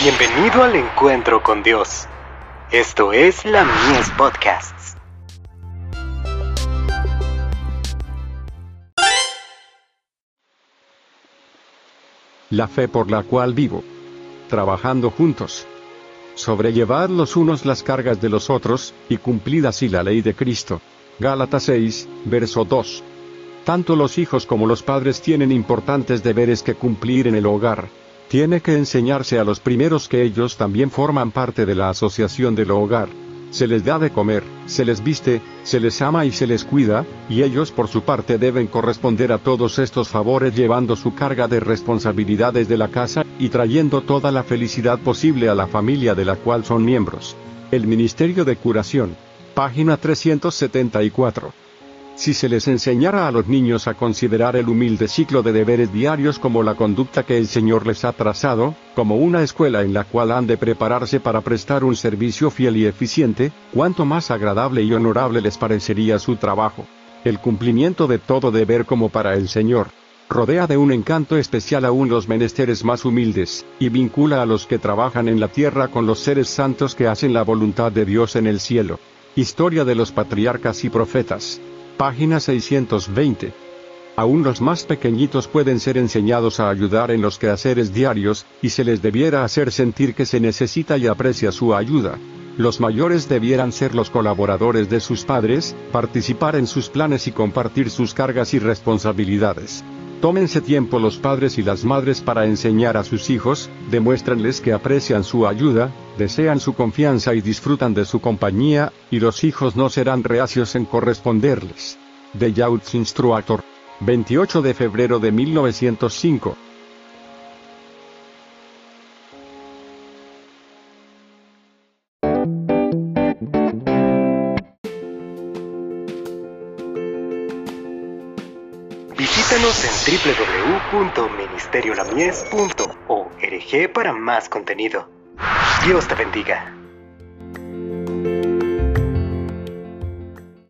Bienvenido al encuentro con Dios. Esto es la Mies Podcasts. La fe por la cual vivo. Trabajando juntos. Sobrellevad los unos las cargas de los otros, y cumplid así la ley de Cristo. Gálatas 6, verso 2. Tanto los hijos como los padres tienen importantes deberes que cumplir en el hogar. Tiene que enseñarse a los primeros que ellos también forman parte de la asociación del hogar. Se les da de comer, se les viste, se les ama y se les cuida, y ellos por su parte deben corresponder a todos estos favores llevando su carga de responsabilidades de la casa, y trayendo toda la felicidad posible a la familia de la cual son miembros. El Ministerio de Curación. Página 374. Si se les enseñara a los niños a considerar el humilde ciclo de deberes diarios como la conducta que el Señor les ha trazado, como una escuela en la cual han de prepararse para prestar un servicio fiel y eficiente, cuánto más agradable y honorable les parecería su trabajo. El cumplimiento de todo deber como para el Señor rodea de un encanto especial aún los menesteres más humildes, y vincula a los que trabajan en la tierra con los seres santos que hacen la voluntad de Dios en el cielo. Historia de los patriarcas y profetas. Página 620. Aún los más pequeñitos pueden ser enseñados a ayudar en los quehaceres diarios, y se les debiera hacer sentir que se necesita y aprecia su ayuda. Los mayores debieran ser los colaboradores de sus padres, participar en sus planes y compartir sus cargas y responsabilidades. Tómense tiempo los padres y las madres para enseñar a sus hijos, demuéstranles que aprecian su ayuda, desean su confianza y disfrutan de su compañía, y los hijos no serán reacios en corresponderles. De Youth Instructor. 28 de febrero de 1905. Visítanos en www.ministeriolamies.org para más contenido. Dios te bendiga.